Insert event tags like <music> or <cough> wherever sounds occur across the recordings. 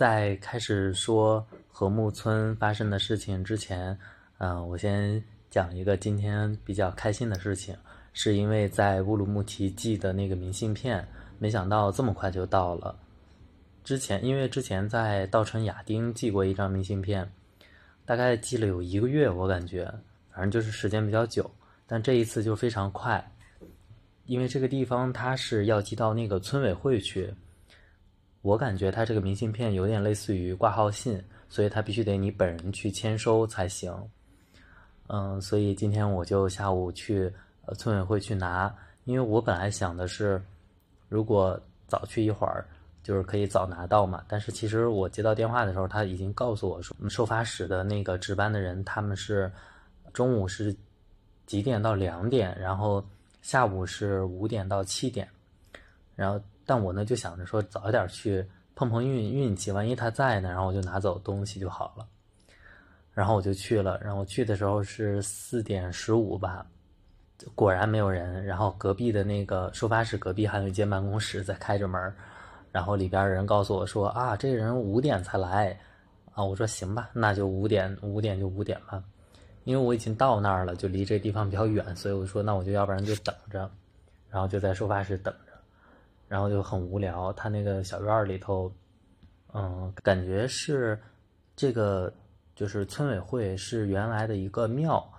在开始说和睦村发生的事情之前，嗯，我先讲一个今天比较开心的事情，是因为在乌鲁木齐寄的那个明信片，没想到这么快就到了。之前因为之前在稻城亚丁寄过一张明信片，大概寄了有一个月，我感觉，反正就是时间比较久。但这一次就非常快，因为这个地方它是要寄到那个村委会去。我感觉他这个明信片有点类似于挂号信，所以他必须得你本人去签收才行。嗯，所以今天我就下午去呃村委会去拿，因为我本来想的是，如果早去一会儿，就是可以早拿到嘛。但是其实我接到电话的时候，他已经告诉我说，收发室的那个值班的人他们是中午是几点到两点，然后下午是五点到七点，然后。但我呢就想着说早一点去碰碰运运气，万一他在呢，然后我就拿走东西就好了。然后我就去了，然后去的时候是四点十五吧，果然没有人。然后隔壁的那个收发室隔壁还有一间办公室在开着门，然后里边人告诉我说啊，这人五点才来啊。我说行吧，那就五点五点就五点吧，因为我已经到那儿了，就离这地方比较远，所以我说那我就要不然就等着，然后就在收发室等着。然后就很无聊，他那个小院里头，嗯，感觉是这个就是村委会是原来的一个庙，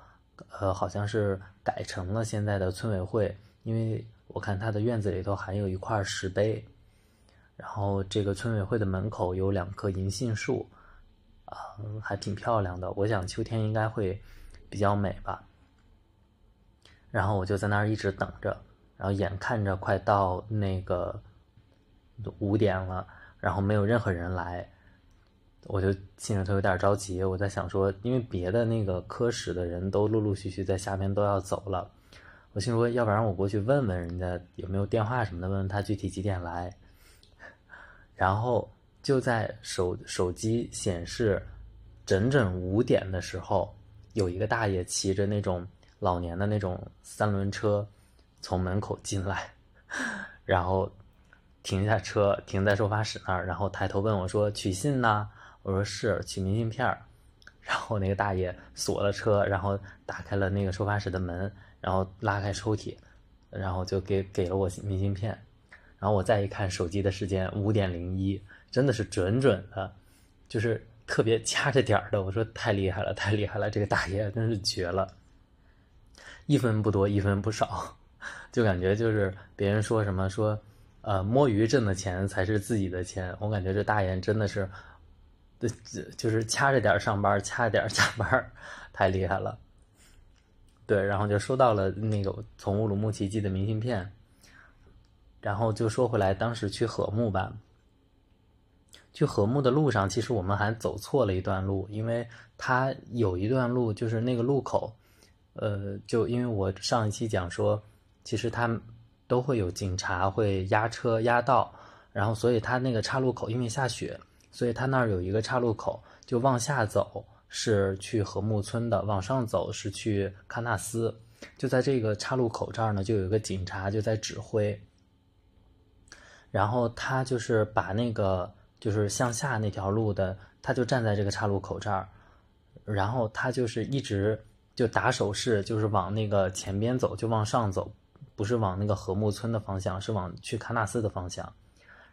呃，好像是改成了现在的村委会，因为我看他的院子里头还有一块石碑，然后这个村委会的门口有两棵银杏树，啊，还挺漂亮的，我想秋天应该会比较美吧。然后我就在那儿一直等着。然后眼看着快到那个五点了，然后没有任何人来，我就心里头有点着急。我在想说，因为别的那个科室的人都陆陆续续在下面都要走了，我心说，要不然我过去问问人家有没有电话什么的，问问他具体几点来。然后就在手手机显示整整五点的时候，有一个大爷骑着那种老年的那种三轮车。从门口进来，然后停下车，停在收发室那儿，然后抬头问我说：“取信呢？”我说：“是，取明信片。”然后那个大爷锁了车，然后打开了那个收发室的门，然后拉开抽屉，然后就给给了我明信片。然后我再一看手机的时间，五点零一，真的是准准的，就是特别掐着点儿的。我说：“太厉害了，太厉害了！这个大爷真是绝了，一分不多，一分不少。”就感觉就是别人说什么说，呃，摸鱼挣的钱才是自己的钱。我感觉这大爷真的是，这就是掐着点上班，掐着点加班，太厉害了。对，然后就收到了那个从乌鲁木齐寄的明信片。然后就说回来，当时去和睦吧，去和睦的路上，其实我们还走错了一段路，因为它有一段路就是那个路口，呃，就因为我上一期讲说。其实他都会有警察会压车压道，然后所以他那个岔路口因为下雪，所以他那儿有一个岔路口，就往下走是去和睦村的，往上走是去喀纳斯。就在这个岔路口这儿呢，就有一个警察就在指挥，然后他就是把那个就是向下那条路的，他就站在这个岔路口这儿，然后他就是一直就打手势，就是往那个前边走，就往上走。不是往那个和睦村的方向，是往去喀纳斯的方向。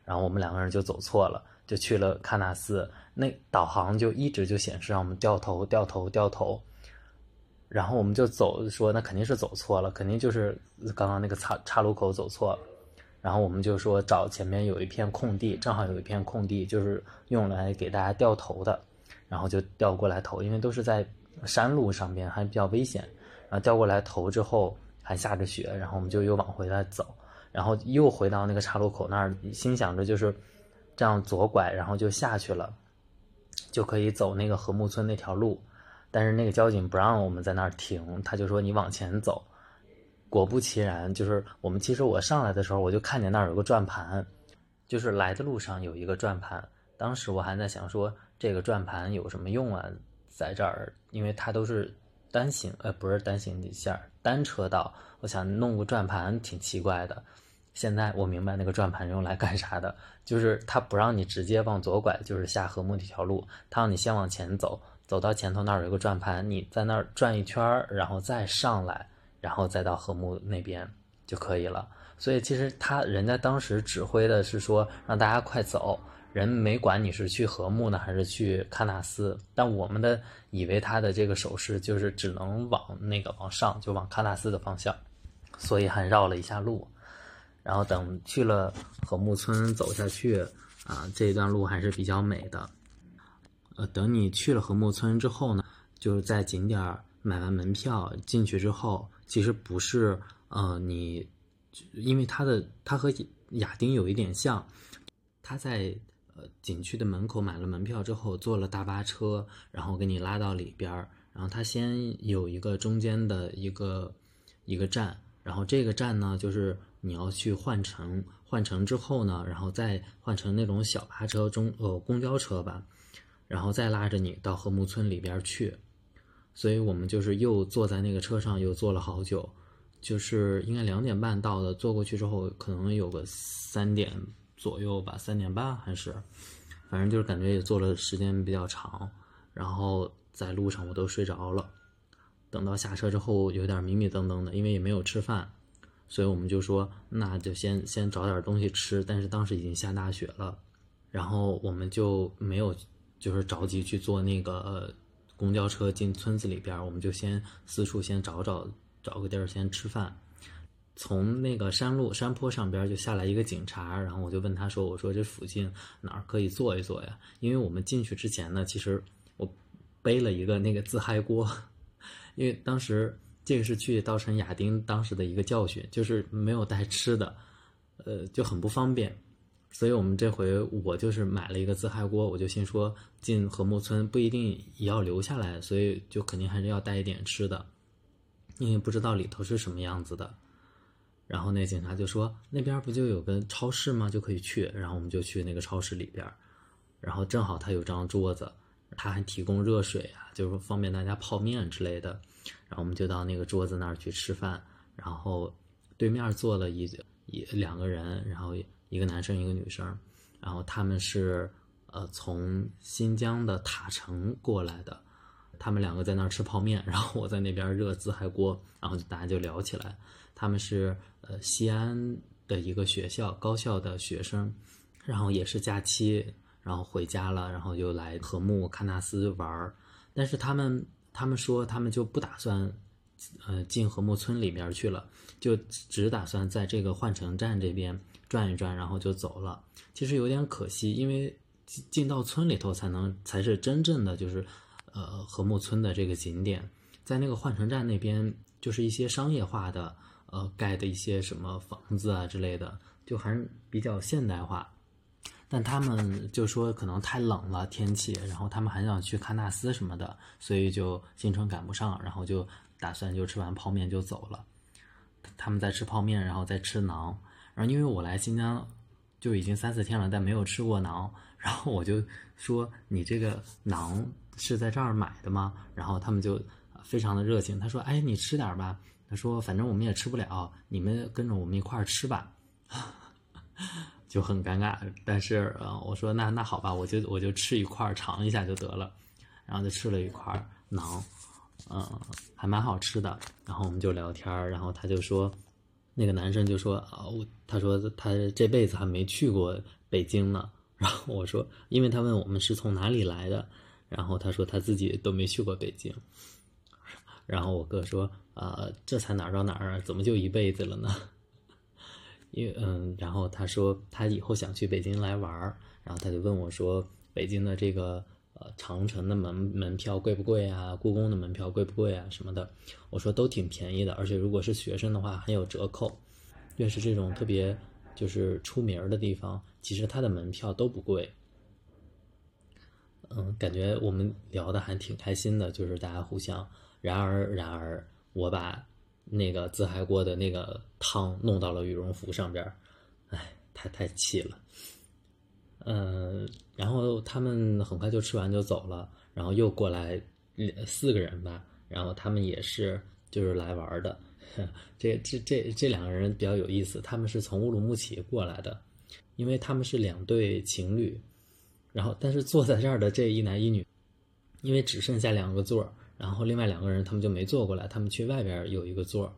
然后我们两个人就走错了，就去了喀纳斯。那导航就一直就显示让我们掉头、掉头、掉头。然后我们就走，说那肯定是走错了，肯定就是刚刚那个岔岔路口走错了。然后我们就说找前面有一片空地，正好有一片空地就是用来给大家掉头的。然后就调过来头，因为都是在山路上边，还比较危险。然后调过来头之后。还下着雪，然后我们就又往回来走，然后又回到那个岔路口那儿，心想着就是这样左拐，然后就下去了，就可以走那个和睦村那条路。但是那个交警不让我们在那儿停，他就说你往前走。果不其然，就是我们其实我上来的时候我就看见那儿有个转盘，就是来的路上有一个转盘。当时我还在想说这个转盘有什么用啊，在这儿，因为它都是。单行呃不是单行线单车道，我想弄个转盘挺奇怪的，现在我明白那个转盘用来干啥的，<laughs> 就是它不让你直接往左拐，就是下禾木那条路，它让你先往前走，走到前头那儿有一个转盘，你在那儿转一圈儿，然后再上来，然后再到禾木那边就可以了。所以其实他人家当时指挥的是说让大家快走，人没管你是去禾木呢还是去喀纳斯，但我们的以为他的这个手势就是只能往那个往上，就往喀纳斯的方向，所以还绕了一下路。然后等去了禾木村走下去，啊，这一段路还是比较美的。呃，等你去了禾木村之后呢，就是在景点买完门票进去之后，其实不是，呃，你，因为它的它和亚丁有一点像，他在呃景区的门口买了门票之后，坐了大巴车，然后给你拉到里边儿，然后他先有一个中间的一个一个站，然后这个站呢就是。你要去换乘，换乘之后呢，然后再换成那种小巴车、中呃公交车吧，然后再拉着你到禾木村里边去。所以我们就是又坐在那个车上，又坐了好久，就是应该两点半到的，坐过去之后可能有个三点左右吧，三点半还是，反正就是感觉也坐了时间比较长，然后在路上我都睡着了。等到下车之后有点迷迷瞪瞪的，因为也没有吃饭。所以我们就说，那就先先找点东西吃。但是当时已经下大雪了，然后我们就没有就是着急去坐那个公交车进村子里边，我们就先四处先找找找个地儿先吃饭。从那个山路山坡上边就下来一个警察，然后我就问他说：“我说这附近哪儿可以坐一坐呀？”因为我们进去之前呢，其实我背了一个那个自嗨锅，因为当时。这个是去稻城亚丁当时的一个教训，就是没有带吃的，呃，就很不方便。所以我们这回我就是买了一个自嗨锅，我就心说进禾木村不一定也要留下来，所以就肯定还是要带一点吃的，因为不知道里头是什么样子的。然后那警察就说那边不就有个超市吗？就可以去。然后我们就去那个超市里边，然后正好他有张桌子，他还提供热水啊，就是方便大家泡面之类的。然后我们就到那个桌子那儿去吃饭，然后对面坐了一一两个人，然后一个男生一个女生，然后他们是呃从新疆的塔城过来的，他们两个在那儿吃泡面，然后我在那边热自嗨锅，然后大家就聊起来，他们是呃西安的一个学校高校的学生，然后也是假期，然后回家了，然后又来禾木喀纳斯玩儿，但是他们。他们说，他们就不打算，呃，进禾木村里边去了，就只打算在这个换乘站这边转一转，然后就走了。其实有点可惜，因为进到村里头才能才是真正的就是，呃，禾木村的这个景点，在那个换乘站那边就是一些商业化的，呃，盖的一些什么房子啊之类的，就还是比较现代化。但他们就说可能太冷了天气，然后他们还想去喀纳斯什么的，所以就行程赶不上，然后就打算就吃完泡面就走了。他们在吃泡面，然后再吃馕。然后因为我来新疆就已经三四天了，但没有吃过馕，然后我就说你这个馕是在这儿买的吗？然后他们就非常的热情，他说哎你吃点吧，他说反正我们也吃不了，你们跟着我们一块儿吃吧。<laughs> 就很尴尬，但是呃，我说那那好吧，我就我就吃一块儿尝一下就得了，然后就吃了一块儿馕，嗯，还蛮好吃的。然后我们就聊天儿然后他就说，那个男生就说啊，我他说他这辈子还没去过北京呢。<laughs> 然后我说，因为他问我们是从哪里来的，然后他说他自己都没去过北京。然后我哥说啊，这才哪儿到哪儿啊，怎么就一辈子了呢？<laughs> 因为嗯，然后他说他以后想去北京来玩儿，然后他就问我说：“北京的这个呃长城的门门票贵不贵啊？故宫的门票贵不贵啊？什么的？”我说都挺便宜的，而且如果是学生的话还有折扣。越是这种特别就是出名儿的地方，其实它的门票都不贵。嗯，感觉我们聊的还挺开心的，就是大家互相。然而，然而，我把。那个自嗨锅的那个汤弄到了羽绒服上边儿，哎，太太气了。嗯，然后他们很快就吃完就走了，然后又过来四个人吧，然后他们也是就是来玩的，<laughs> 这这这这两个人比较有意思，他们是从乌鲁木齐过来的，因为他们是两对情侣，然后但是坐在这儿的这一男一女，因为只剩下两个座儿，然后另外两个人他们就没坐过来，他们去外边有一个座，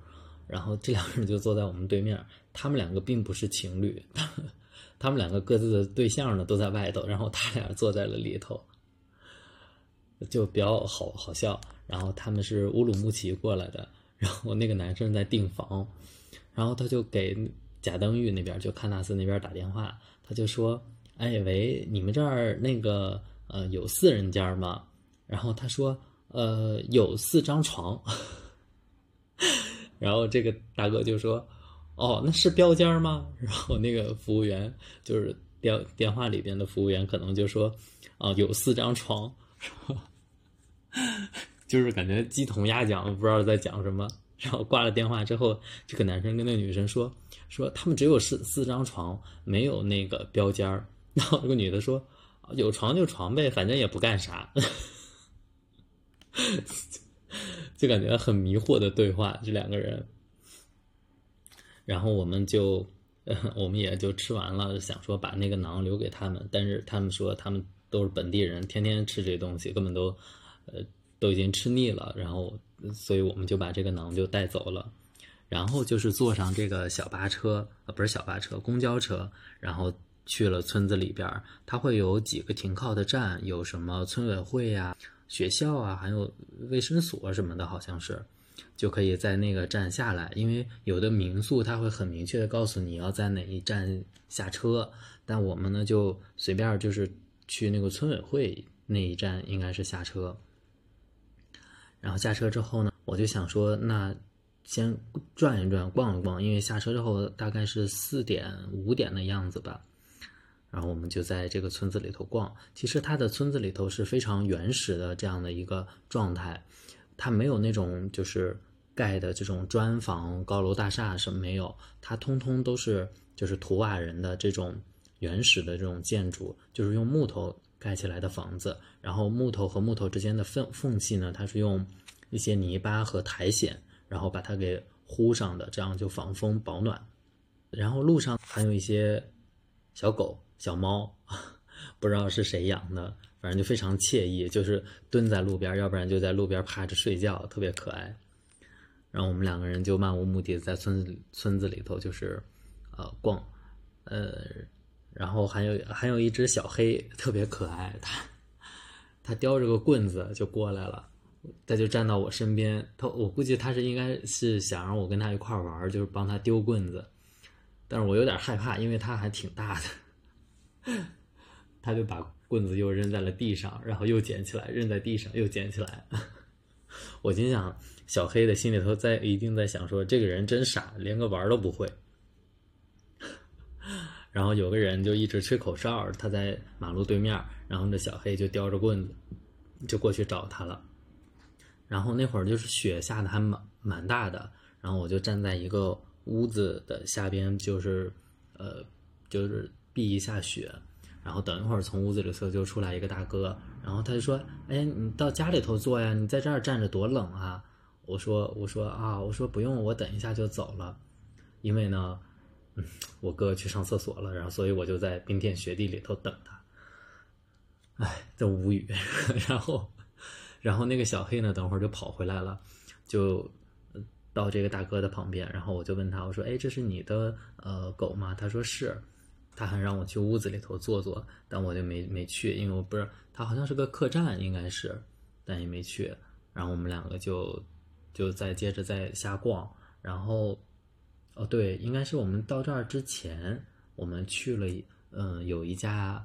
然后这两个人就坐在我们对面，他们两个并不是情侣，他们两个各自的对象呢都在外头，然后他俩坐在了里头，就比较好好笑。然后他们是乌鲁木齐过来的。然后那个男生在订房，然后他就给贾登峪那边，就喀纳斯那边打电话，他就说：“哎喂，你们这儿那个呃有四人间吗？”然后他说：“呃，有四张床。<laughs> ”然后这个大哥就说：“哦，那是标间吗？” <laughs> 然后那个服务员就是电电话里边的服务员可能就说：“啊，有四张床。” <laughs> 就是感觉鸡同鸭讲，不知道在讲什么。然后挂了电话之后，这个男生跟那个女生说：“说他们只有四四张床，没有那个标间。”然后这个女的说：“有床就床呗，反正也不干啥。” <laughs> 就感觉很迷惑的对话，这两个人。然后我们就，<laughs> 我们也就吃完了，想说把那个馕留给他们，但是他们说他们都是本地人，天天吃这东西，根本都，呃。都已经吃腻了，然后，所以我们就把这个馕就带走了，然后就是坐上这个小巴车，呃，不是小巴车，公交车，然后去了村子里边。它会有几个停靠的站，有什么村委会呀、学校啊，还有卫生所什么的，好像是，就可以在那个站下来。因为有的民宿它会很明确的告诉你要在哪一站下车，但我们呢就随便就是去那个村委会那一站应该是下车。然后下车之后呢，我就想说，那先转一转，逛一逛，因为下车之后大概是四点五点的样子吧。然后我们就在这个村子里头逛。其实它的村子里头是非常原始的这样的一个状态，它没有那种就是盖的这种砖房、高楼大厦什么没有，它通通都是就是土瓦人的这种原始的这种建筑，就是用木头。盖起来的房子，然后木头和木头之间的缝缝隙呢，它是用一些泥巴和苔藓，然后把它给糊上的，这样就防风保暖。然后路上还有一些小狗、小猫，<laughs> 不知道是谁养的，反正就非常惬意，就是蹲在路边，要不然就在路边趴着睡觉，特别可爱。然后我们两个人就漫无目的在村子村子里头，就是呃逛，呃。然后还有还有一只小黑特别可爱，它它叼着个棍子就过来了，它就站到我身边，它我估计它是应该是想让我跟它一块玩，就是帮它丢棍子，但是我有点害怕，因为它还挺大的，他就把棍子又扔在了地上，然后又捡起来，扔在地上又捡起来，<laughs> 我心想小黑的心里头在一定在想说这个人真傻，连个玩都不会。然后有个人就一直吹口哨，他在马路对面，然后这小黑就叼着棍子，就过去找他了。然后那会儿就是雪下的还蛮蛮大的，然后我就站在一个屋子的下边，就是呃，就是避一下雪。然后等一会儿从屋子里头就出来一个大哥，然后他就说：“哎，你到家里头坐呀，你在这儿站着多冷啊！”我说：“我说啊，我说不用，我等一下就走了，因为呢。”嗯，我哥去上厕所了，然后所以我就在冰天雪地里头等他。哎，真无语。<laughs> 然后，然后那个小黑呢，等会儿就跑回来了，就到这个大哥的旁边，然后我就问他，我说：“哎，这是你的呃狗吗？”他说是。他还让我去屋子里头坐坐，但我就没没去，因为我不是他好像是个客栈，应该是，但也没去。然后我们两个就就再接着再瞎逛，然后。哦，对，应该是我们到这儿之前，我们去了，嗯，有一家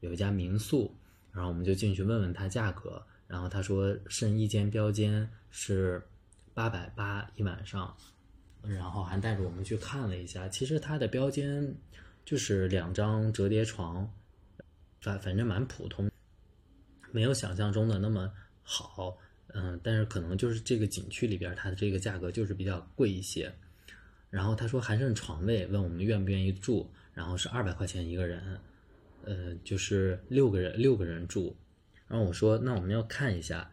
有一家民宿，然后我们就进去问问他价格，然后他说剩一间标间是八百八一晚上，然后还带着我们去看了一下，其实他的标间就是两张折叠床，反反正蛮普通，没有想象中的那么好，嗯，但是可能就是这个景区里边它的这个价格就是比较贵一些。然后他说还剩床位，问我们愿不愿意住，然后是二百块钱一个人，呃，就是六个人六个人住。然后我说那我们要看一下，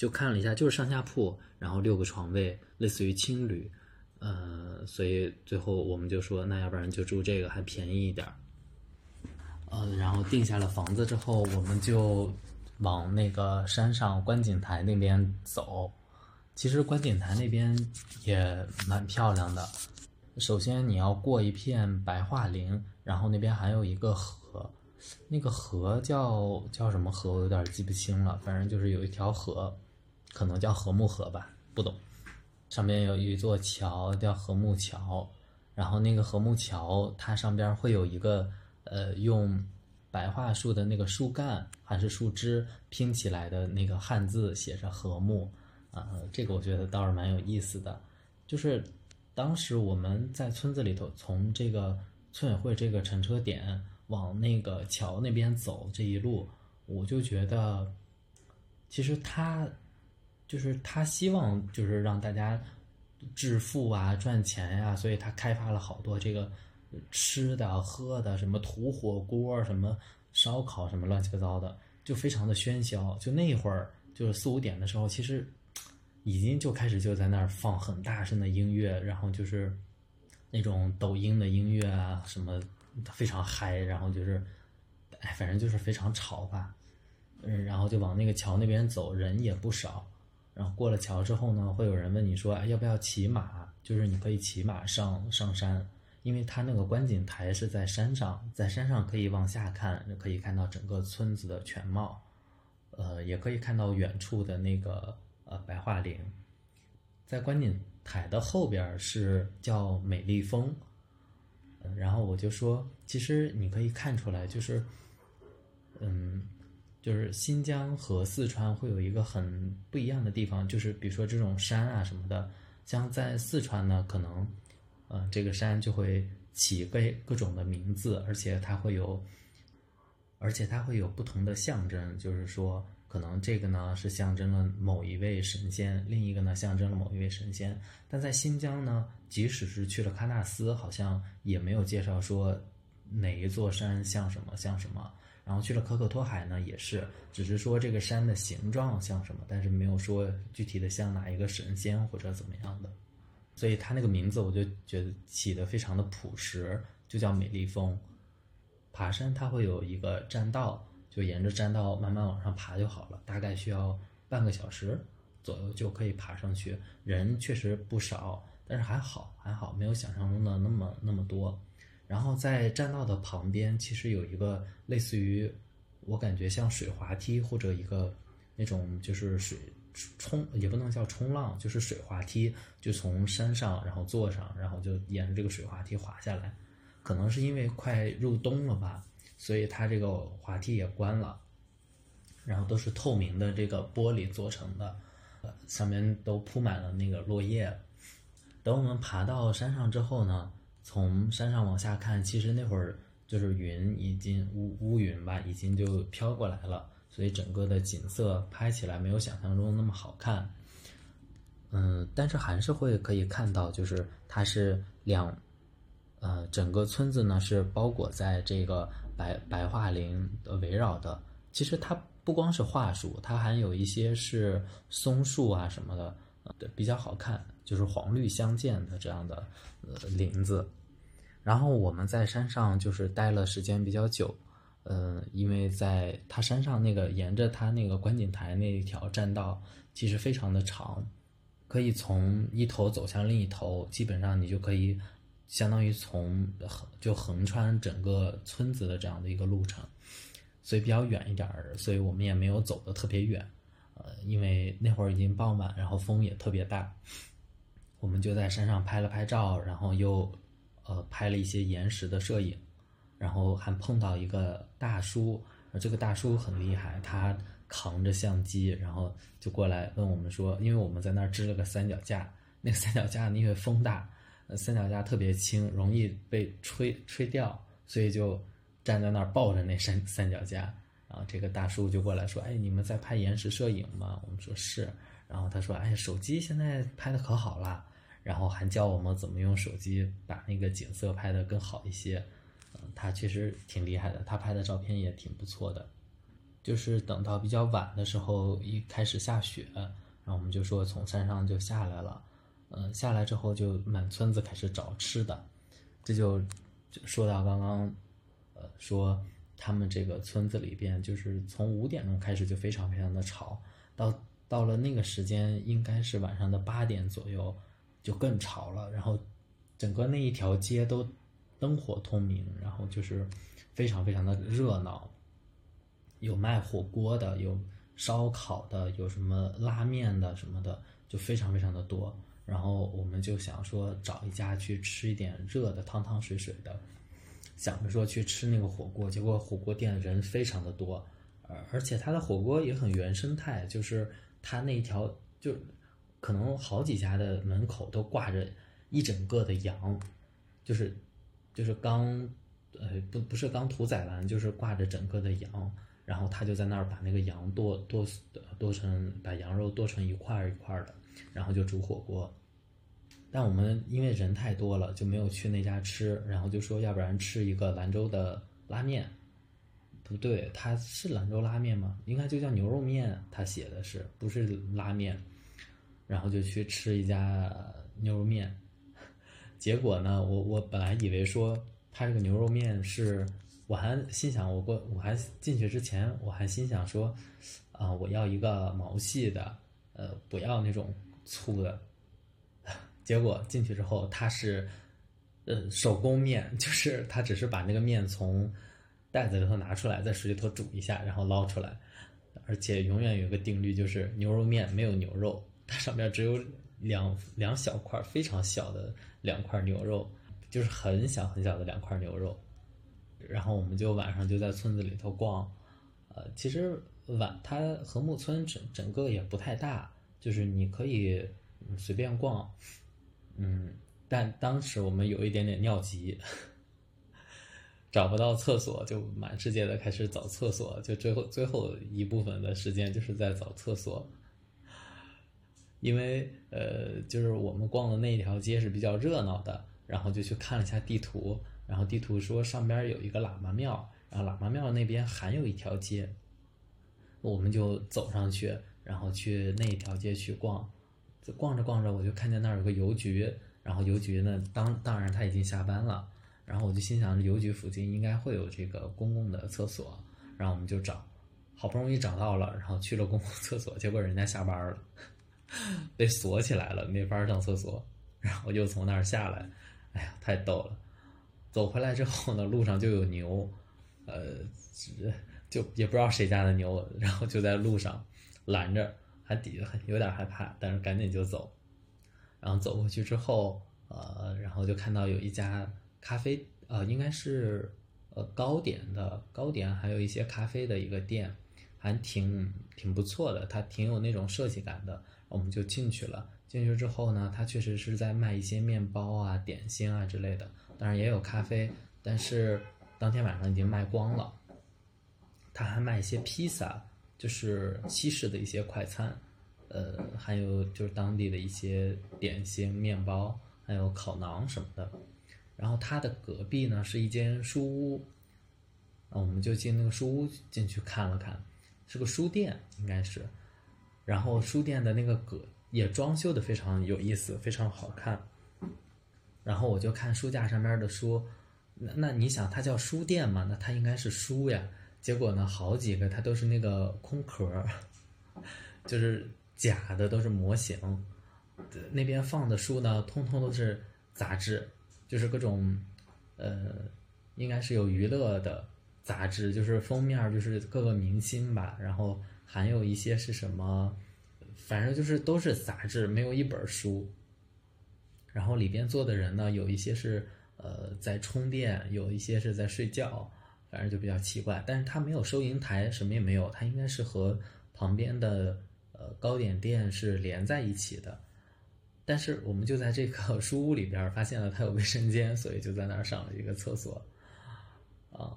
就看了一下，就是上下铺，然后六个床位，类似于青旅，呃，所以最后我们就说，那要不然就住这个，还便宜一点儿。呃，然后定下了房子之后，我们就往那个山上观景台那边走。其实观景台那边也蛮漂亮的。首先你要过一片白桦林，然后那边还有一个河，那个河叫叫什么河，我有点记不清了。反正就是有一条河，可能叫禾木河吧，不懂。上面有一座桥叫禾木桥，然后那个禾木桥它上边会有一个。呃，用白桦树的那个树干还是树枝拼起来的那个汉字写着“和睦”，啊，这个我觉得倒是蛮有意思的。就是当时我们在村子里头，从这个村委会这个乘车点往那个桥那边走这一路，我就觉得，其实他就是他希望就是让大家致富啊、赚钱呀，所以他开发了好多这个。吃的喝的什么土火锅什么烧烤什么乱七八糟的，就非常的喧嚣。就那会儿，就是四五点的时候，其实已经就开始就在那儿放很大声的音乐，然后就是那种抖音的音乐啊，什么非常嗨，然后就是，哎，反正就是非常吵吧。嗯，然后就往那个桥那边走，人也不少。然后过了桥之后呢，会有人问你说，要不要骑马？就是你可以骑马上上山。因为它那个观景台是在山上，在山上可以往下看，可以看到整个村子的全貌，呃，也可以看到远处的那个呃白桦林。在观景台的后边是叫美丽峰，然后我就说，其实你可以看出来，就是，嗯，就是新疆和四川会有一个很不一样的地方，就是比如说这种山啊什么的，像在四川呢，可能。呃，这个山就会起各各种的名字，而且它会有，而且它会有不同的象征，就是说，可能这个呢是象征了某一位神仙，另一个呢象征了某一位神仙。但在新疆呢，即使是去了喀纳斯，好像也没有介绍说哪一座山像什么像什么。然后去了可可托海呢，也是，只是说这个山的形状像什么，但是没有说具体的像哪一个神仙或者怎么样的。所以它那个名字我就觉得起的非常的朴实，就叫美丽峰。爬山它会有一个栈道，就沿着栈道慢慢往上爬就好了，大概需要半个小时左右就可以爬上去。人确实不少，但是还好还好，没有想象中的那么那么多。然后在栈道的旁边，其实有一个类似于我感觉像水滑梯或者一个那种就是水。冲也不能叫冲浪，就是水滑梯，就从山上然后坐上，然后就沿着这个水滑梯滑下来。可能是因为快入冬了吧，所以它这个滑梯也关了。然后都是透明的这个玻璃做成的，呃上面都铺满了那个落叶。等我们爬到山上之后呢，从山上往下看，其实那会儿就是云已经乌乌云吧，已经就飘过来了。所以整个的景色拍起来没有想象中那么好看，嗯，但是还是会可以看到，就是它是两，呃，整个村子呢是包裹在这个白白桦林的围绕的。其实它不光是桦树，它还有一些是松树啊什么的，对，比较好看，就是黄绿相间的这样的呃林子。然后我们在山上就是待了时间比较久。嗯，因为在它山上那个沿着它那个观景台那一条栈道，其实非常的长，可以从一头走向另一头，基本上你就可以相当于从横就横穿整个村子的这样的一个路程，所以比较远一点儿，所以我们也没有走的特别远，呃，因为那会儿已经傍晚，然后风也特别大，我们就在山上拍了拍照，然后又呃拍了一些岩石的摄影。然后还碰到一个大叔，这个大叔很厉害，他扛着相机，然后就过来问我们说，因为我们在那儿支了个三脚架，那个三脚架因为风大，三脚架特别轻，容易被吹吹掉，所以就站在那儿抱着那三三脚架。然后这个大叔就过来说：“哎，你们在拍延时摄影吗？”我们说是。然后他说：“哎，手机现在拍的可好了。”然后还教我们怎么用手机把那个景色拍得更好一些。嗯他其实挺厉害的，他拍的照片也挺不错的。就是等到比较晚的时候，一开始下雪，然后我们就说从山上就下来了。嗯，下来之后就满村子开始找吃的，这就说到刚刚，呃，说他们这个村子里边，就是从五点钟开始就非常非常的吵，到到了那个时间，应该是晚上的八点左右，就更潮了。然后整个那一条街都灯火通明，然后就是非常非常的热闹，有卖火锅的，有烧烤的，有什么拉面的什么的，就非常非常的多。然后我们就想说找一家去吃一点热的汤汤水水的，想着说去吃那个火锅，结果火锅店人非常的多，而而且它的火锅也很原生态，就是它那一条就可能好几家的门口都挂着一整个的羊，就是就是刚呃不不是刚屠宰完，就是挂着整个的羊，然后他就在那儿把那个羊剁剁剁成把羊肉剁成一块一块的，然后就煮火锅。但我们因为人太多了，就没有去那家吃，然后就说要不然吃一个兰州的拉面，不对，它是兰州拉面吗？应该就叫牛肉面，他写的是不是拉面？然后就去吃一家牛肉面，结果呢，我我本来以为说他这个牛肉面是，我还心想我过我还进去之前我还心想说，啊我要一个毛细的，呃不要那种粗的。结果进去之后，它是，呃，手工面，就是他只是把那个面从袋子里头拿出来，在水里头煮一下，然后捞出来，而且永远有一个定律，就是牛肉面没有牛肉，它上面只有两两小块非常小的两块牛肉，就是很小很小的两块牛肉。然后我们就晚上就在村子里头逛，呃，其实晚它和睦村整整个也不太大，就是你可以随便逛。嗯，但当时我们有一点点尿急，找不到厕所，就满世界的开始找厕所，就最后最后一部分的时间就是在找厕所。因为呃，就是我们逛的那一条街是比较热闹的，然后就去看了一下地图，然后地图说上边有一个喇嘛庙，然后喇嘛庙那边还有一条街，我们就走上去，然后去那一条街去逛。逛着逛着，我就看见那儿有个邮局，然后邮局呢，当当然他已经下班了，然后我就心想，邮局附近应该会有这个公共的厕所，然后我们就找，好不容易找到了，然后去了公共厕所，结果人家下班了，<laughs> 被锁起来了，没法上厕所，然后又从那儿下来，哎呀，太逗了。走回来之后呢，路上就有牛，呃，就也不知道谁家的牛，然后就在路上拦着。还底很有点害怕，但是赶紧就走，然后走过去之后，呃，然后就看到有一家咖啡，呃，应该是呃糕点的糕点，还有一些咖啡的一个店，还挺挺不错的，它挺有那种设计感的，我们就进去了。进去之后呢，他确实是在卖一些面包啊、点心啊之类的，当然也有咖啡，但是当天晚上已经卖光了。他还卖一些披萨。就是西式的一些快餐，呃，还有就是当地的一些点心、面包，还有烤馕什么的。然后他的隔壁呢是一间书屋，那我们就进那个书屋进去看了看，是个书店应该是。然后书店的那个格也装修的非常有意思，非常好看。然后我就看书架上面的书，那那你想它叫书店嘛？那它应该是书呀。结果呢，好几个它都是那个空壳，<laughs> 就是假的，都是模型。那边放的书呢，通通都是杂志，就是各种，呃，应该是有娱乐的杂志，就是封面就是各个明星吧，然后还有一些是什么，反正就是都是杂志，没有一本书。然后里边坐的人呢，有一些是呃在充电，有一些是在睡觉。反正就比较奇怪，但是它没有收银台，什么也没有，它应该是和旁边的呃糕点店是连在一起的。但是我们就在这个书屋里边发现了它有卫生间，所以就在那儿上了一个厕所。啊，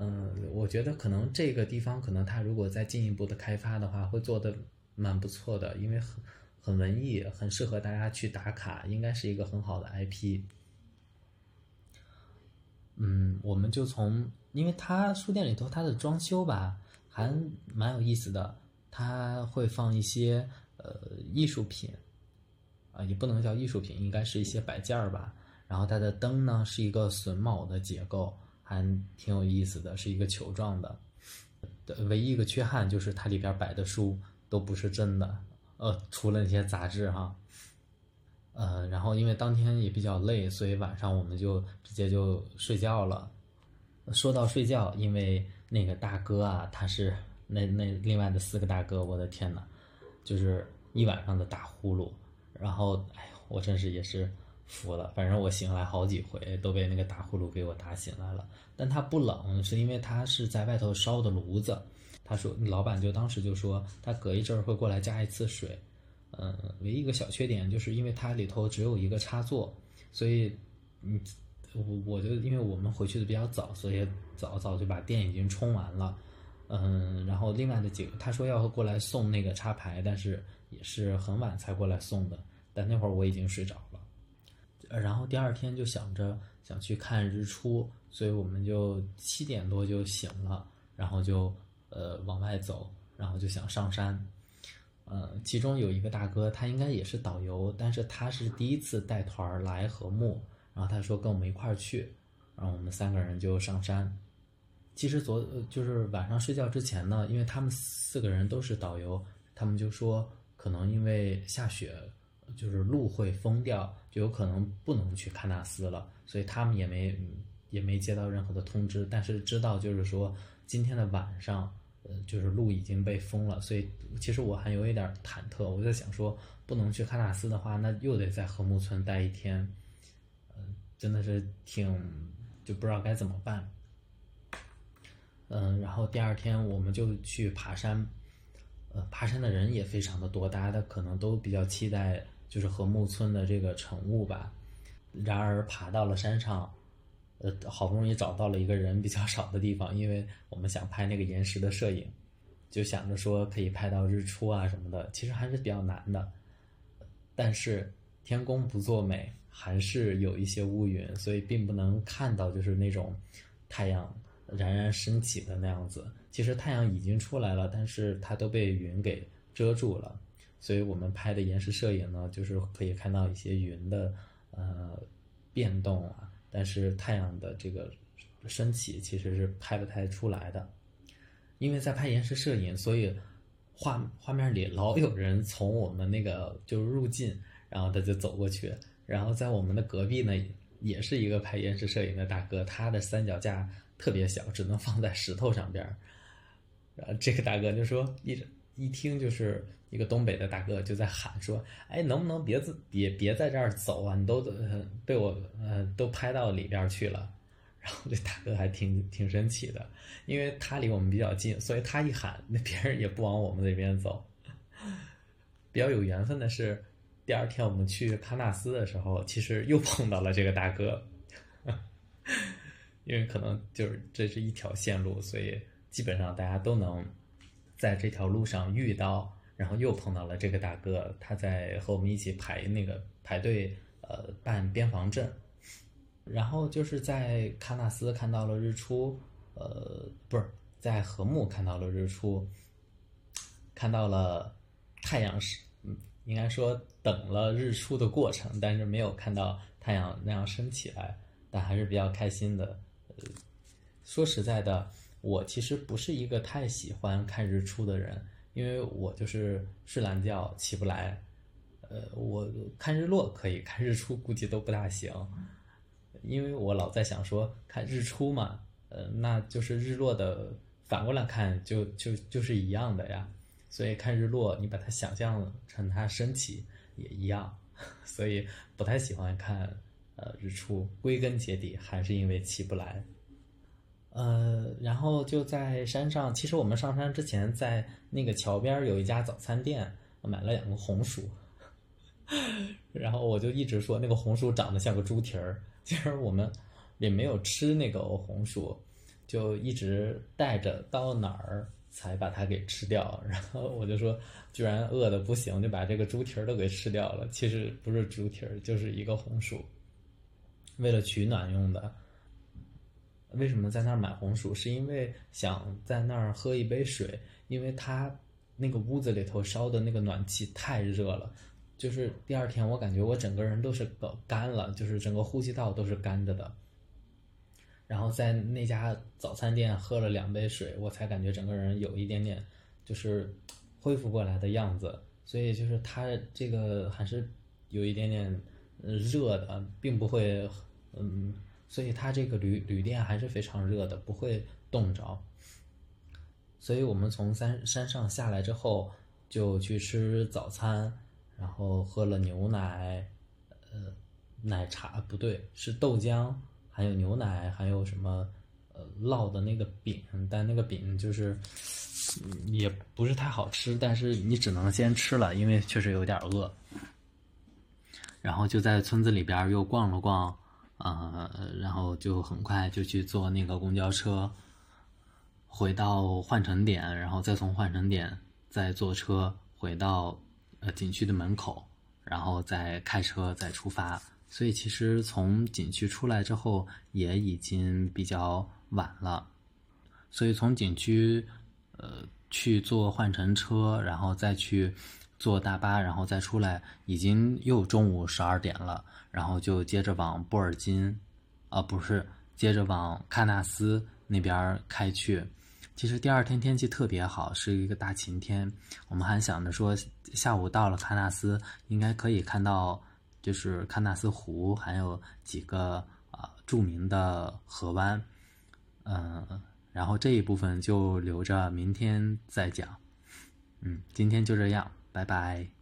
嗯我觉得可能这个地方可能它如果再进一步的开发的话，会做的蛮不错的，因为很很文艺，很适合大家去打卡，应该是一个很好的 IP。嗯，我们就从。因为它书店里头它的装修吧还蛮有意思的，它会放一些呃艺术品，啊，也不能叫艺术品，应该是一些摆件儿吧。然后它的灯呢是一个榫卯的结构，还挺有意思的，是一个球状的。唯一一个缺憾就是它里边摆的书都不是真的，呃，除了那些杂志哈。呃，然后因为当天也比较累，所以晚上我们就直接就睡觉了。说到睡觉，因为那个大哥啊，他是那那另外的四个大哥，我的天呐，就是一晚上的打呼噜，然后哎呦，我真是也是服了。反正我醒来好几回都被那个打呼噜给我打醒来了。但他不冷，是因为他是在外头烧的炉子。他说，老板就当时就说，他隔一阵儿会过来加一次水。嗯，唯一一个小缺点就是因为它里头只有一个插座，所以嗯。我我就因为我们回去的比较早，所以早早就把电已经充完了，嗯，然后另外的几个他说要过来送那个插排，但是也是很晚才过来送的，但那会儿我已经睡着，然后第二天就想着想去看日出，所以我们就七点多就醒了，然后就呃往外走，然后就想上山，呃，其中有一个大哥，他应该也是导游，但是他是第一次带团来禾木。然后他说跟我们一块儿去，然后我们三个人就上山。其实昨就是晚上睡觉之前呢，因为他们四个人都是导游，他们就说可能因为下雪，就是路会封掉，有可能不能去喀纳斯了，所以他们也没也没接到任何的通知。但是知道就是说今天的晚上，呃，就是路已经被封了，所以其实我还有一点忐忑。我在想说，不能去喀纳斯的话，那又得在禾木村待一天。真的是挺就不知道该怎么办，嗯，然后第二天我们就去爬山，呃，爬山的人也非常的多，大家的可能都比较期待就是禾木村的这个晨雾吧。然而爬到了山上，呃，好不容易找到了一个人比较少的地方，因为我们想拍那个岩石的摄影，就想着说可以拍到日出啊什么的，其实还是比较难的，但是天公不作美。还是有一些乌云，所以并不能看到就是那种太阳冉冉升起的那样子。其实太阳已经出来了，但是它都被云给遮住了。所以我们拍的延时摄影呢，就是可以看到一些云的呃变动啊，但是太阳的这个升起其实是拍不太出来的。因为在拍延时摄影，所以画画面里老有人从我们那个就入镜，然后他就走过去。然后在我们的隔壁呢，也是一个拍延时摄影的大哥，他的三脚架特别小，只能放在石头上边儿。然后这个大哥就说，一一听就是一个东北的大哥就在喊说：“哎，能不能别自别别在这儿走啊？你都呃被我呃都拍到里边去了。”然后这大哥还挺挺生气的，因为他离我们比较近，所以他一喊，那别人也不往我们那边走。比较有缘分的是。第二天我们去喀纳斯的时候，其实又碰到了这个大哥，<laughs> 因为可能就是这是一条线路，所以基本上大家都能在这条路上遇到，然后又碰到了这个大哥，他在和我们一起排那个排队，呃，办边防证，然后就是在喀纳斯看到了日出，呃，不是在禾木看到了日出，看到了太阳是。应该说等了日出的过程，但是没有看到太阳那样升起来，但还是比较开心的。呃，说实在的，我其实不是一个太喜欢看日出的人，因为我就是睡懒觉起不来。呃，我看日落可以，看日出估计都不大行，因为我老在想说看日出嘛，呃，那就是日落的反过来看就就就是一样的呀。所以看日落，你把它想象成它升起也一样，<laughs> 所以不太喜欢看呃日出。归根结底还是因为起不来。呃，然后就在山上，其实我们上山之前，在那个桥边有一家早餐店，买了两个红薯。<laughs> 然后我就一直说那个红薯长得像个猪蹄儿，其实我们也没有吃那个红薯，就一直带着到哪儿。才把它给吃掉，然后我就说，居然饿的不行，就把这个猪蹄儿都给吃掉了。其实不是猪蹄儿，就是一个红薯，为了取暖用的。为什么在那儿买红薯？是因为想在那儿喝一杯水，因为他那个屋子里头烧的那个暖气太热了，就是第二天我感觉我整个人都是干了，就是整个呼吸道都是干着的。然后在那家早餐店喝了两杯水，我才感觉整个人有一点点就是恢复过来的样子。所以就是他这个还是有一点点热的，并不会嗯，所以它这个旅旅店还是非常热的，不会冻着。所以我们从山山上下来之后，就去吃早餐，然后喝了牛奶，呃，奶茶不对，是豆浆。还有牛奶，还有什么，呃，烙的那个饼，但那个饼就是也不是太好吃，但是你只能先吃了，因为确实有点饿。然后就在村子里边又逛了逛，呃，然后就很快就去坐那个公交车，回到换乘点，然后再从换乘点再坐车回到呃景区的门口，然后再开车再出发。所以其实从景区出来之后也已经比较晚了，所以从景区，呃，去坐换乘车，然后再去坐大巴，然后再出来，已经又中午十二点了，然后就接着往布尔津，啊，不是，接着往喀纳斯那边开去。其实第二天天气特别好，是一个大晴天，我们还想着说下午到了喀纳斯应该可以看到。就是喀纳斯湖，还有几个啊著名的河湾，嗯，然后这一部分就留着明天再讲，嗯，今天就这样，拜拜。